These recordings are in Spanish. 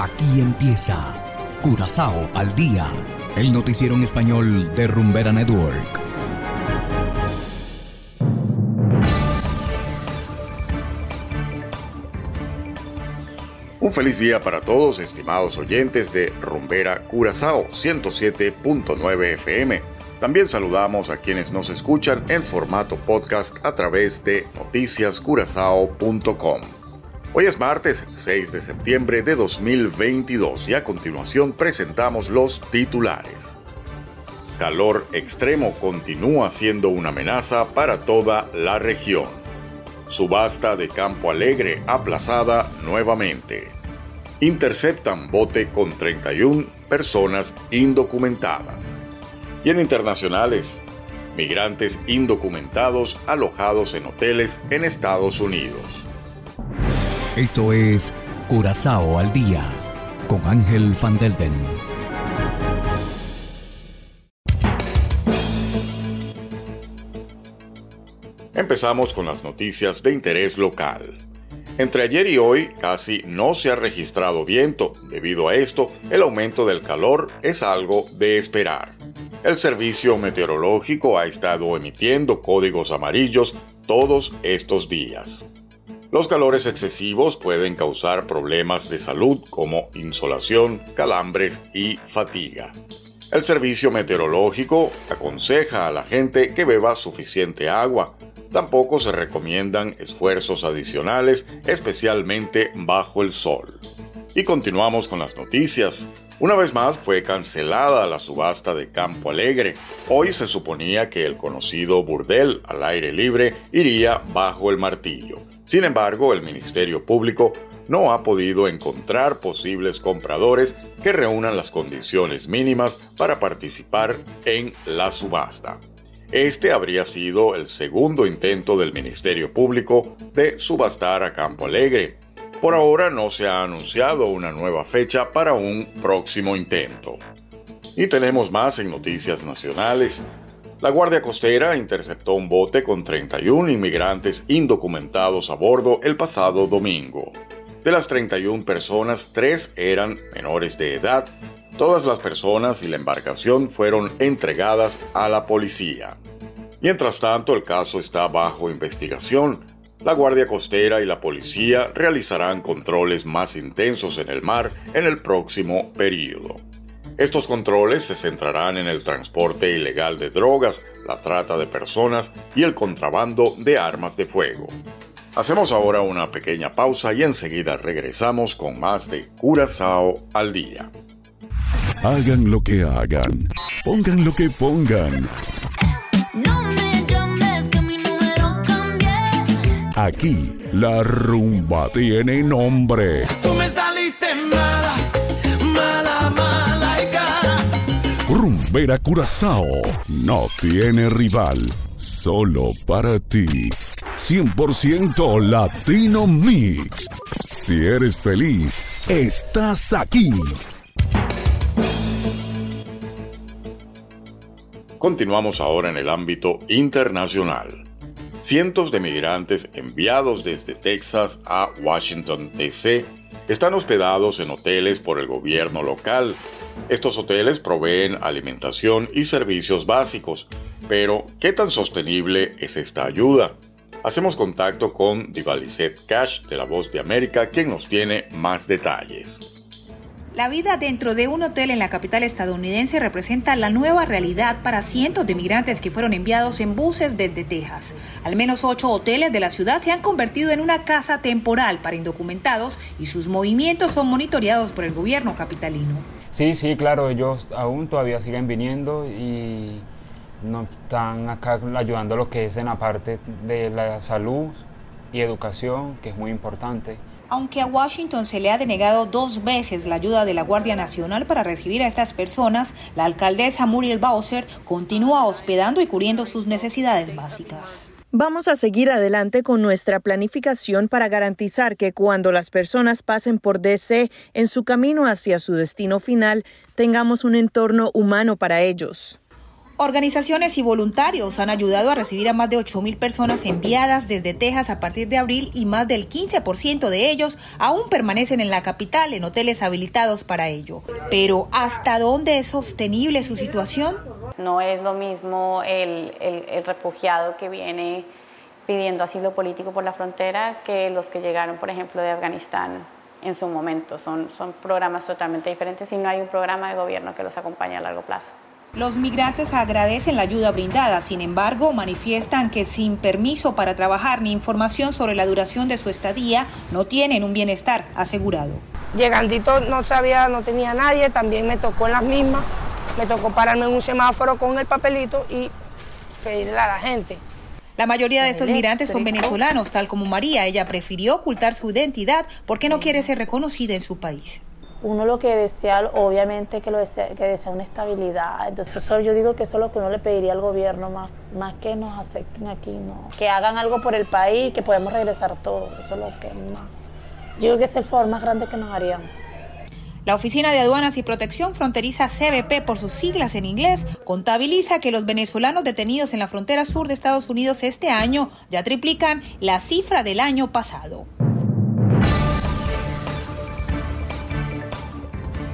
Aquí empieza Curazao al día, el noticiero en español de Rumbera Network. Un feliz día para todos, estimados oyentes de Rumbera Curazao 107.9 FM. También saludamos a quienes nos escuchan en formato podcast a través de noticiascurazao.com. Hoy es martes 6 de septiembre de 2022 y a continuación presentamos los titulares. Calor extremo continúa siendo una amenaza para toda la región. Subasta de Campo Alegre aplazada nuevamente. Interceptan bote con 31 personas indocumentadas. Y en internacionales, migrantes indocumentados alojados en hoteles en Estados Unidos. Esto es Curazao al Día con Ángel Van Delden. Empezamos con las noticias de interés local. Entre ayer y hoy casi no se ha registrado viento. Debido a esto, el aumento del calor es algo de esperar. El servicio meteorológico ha estado emitiendo códigos amarillos todos estos días. Los calores excesivos pueden causar problemas de salud como insolación, calambres y fatiga. El servicio meteorológico aconseja a la gente que beba suficiente agua. Tampoco se recomiendan esfuerzos adicionales, especialmente bajo el sol. Y continuamos con las noticias. Una vez más fue cancelada la subasta de Campo Alegre. Hoy se suponía que el conocido burdel al aire libre iría bajo el martillo. Sin embargo, el Ministerio Público no ha podido encontrar posibles compradores que reúnan las condiciones mínimas para participar en la subasta. Este habría sido el segundo intento del Ministerio Público de subastar a Campo Alegre. Por ahora no se ha anunciado una nueva fecha para un próximo intento. Y tenemos más en noticias nacionales. La Guardia Costera interceptó un bote con 31 inmigrantes indocumentados a bordo el pasado domingo. De las 31 personas, 3 eran menores de edad. Todas las personas y la embarcación fueron entregadas a la policía. Mientras tanto, el caso está bajo investigación. La Guardia Costera y la policía realizarán controles más intensos en el mar en el próximo periodo. Estos controles se centrarán en el transporte ilegal de drogas, la trata de personas y el contrabando de armas de fuego. Hacemos ahora una pequeña pausa y enseguida regresamos con más de Curazao al día. Hagan lo que hagan, pongan lo que pongan. Aquí la rumba tiene nombre. Tú me saliste mala, mala, mala y cara. Rumbera Curazao no tiene rival, solo para ti. 100% Latino Mix. Si eres feliz, estás aquí. Continuamos ahora en el ámbito internacional. Cientos de migrantes enviados desde Texas a Washington, D.C. están hospedados en hoteles por el gobierno local. Estos hoteles proveen alimentación y servicios básicos, pero ¿qué tan sostenible es esta ayuda? Hacemos contacto con Divalicet Cash de La Voz de América, quien nos tiene más detalles. La vida dentro de un hotel en la capital estadounidense representa la nueva realidad para cientos de migrantes que fueron enviados en buses desde Texas. Al menos ocho hoteles de la ciudad se han convertido en una casa temporal para indocumentados y sus movimientos son monitoreados por el gobierno capitalino. Sí, sí, claro, ellos aún todavía siguen viniendo y nos están acá ayudando a lo que es en la parte de la salud y educación, que es muy importante. Aunque a Washington se le ha denegado dos veces la ayuda de la Guardia Nacional para recibir a estas personas, la alcaldesa Muriel Bowser continúa hospedando y cubriendo sus necesidades básicas. Vamos a seguir adelante con nuestra planificación para garantizar que cuando las personas pasen por DC en su camino hacia su destino final, tengamos un entorno humano para ellos. Organizaciones y voluntarios han ayudado a recibir a más de 8.000 personas enviadas desde Texas a partir de abril y más del 15% de ellos aún permanecen en la capital en hoteles habilitados para ello. Pero ¿hasta dónde es sostenible su situación? No es lo mismo el, el, refugiado que viene pidiendo asilo político por la frontera que los que llegaron, por ejemplo, de Afganistán en su momento. Son, son programas totalmente diferentes y no hay un programa de gobierno que los acompañe a largo plazo. Los migrantes agradecen la ayuda brindada, sin embargo, manifiestan que sin permiso para trabajar ni información sobre la duración de su estadía, no tienen un bienestar asegurado. Llegandito no sabía, no tenía nadie, también me tocó en las mismas, me tocó pararme en un semáforo con el papelito y pedirle a la gente. La mayoría de estos migrantes son venezolanos, tal como María. Ella prefirió ocultar su identidad porque no quiere ser reconocida en su país uno lo que desea, obviamente que lo desea, que desea una estabilidad. Entonces eso, yo digo que eso es lo que uno le pediría al gobierno, más, más que nos acepten aquí, no. Que hagan algo por el país, que podemos regresar todos. Eso es lo que más. Yo creo que es el favor más grande que nos harían. La Oficina de Aduanas y Protección Fronteriza CBP, por sus siglas en inglés, contabiliza que los venezolanos detenidos en la frontera sur de Estados Unidos este año ya triplican la cifra del año pasado.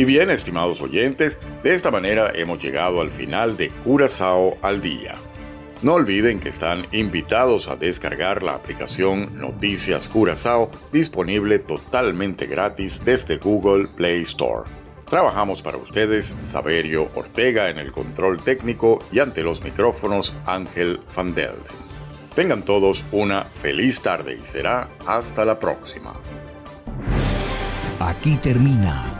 Y bien, estimados oyentes, de esta manera hemos llegado al final de Curazao al Día. No olviden que están invitados a descargar la aplicación Noticias Curazao, disponible totalmente gratis desde Google Play Store. Trabajamos para ustedes Saberio Ortega en el control técnico y ante los micrófonos Ángel Van Delden. Tengan todos una feliz tarde y será hasta la próxima. Aquí termina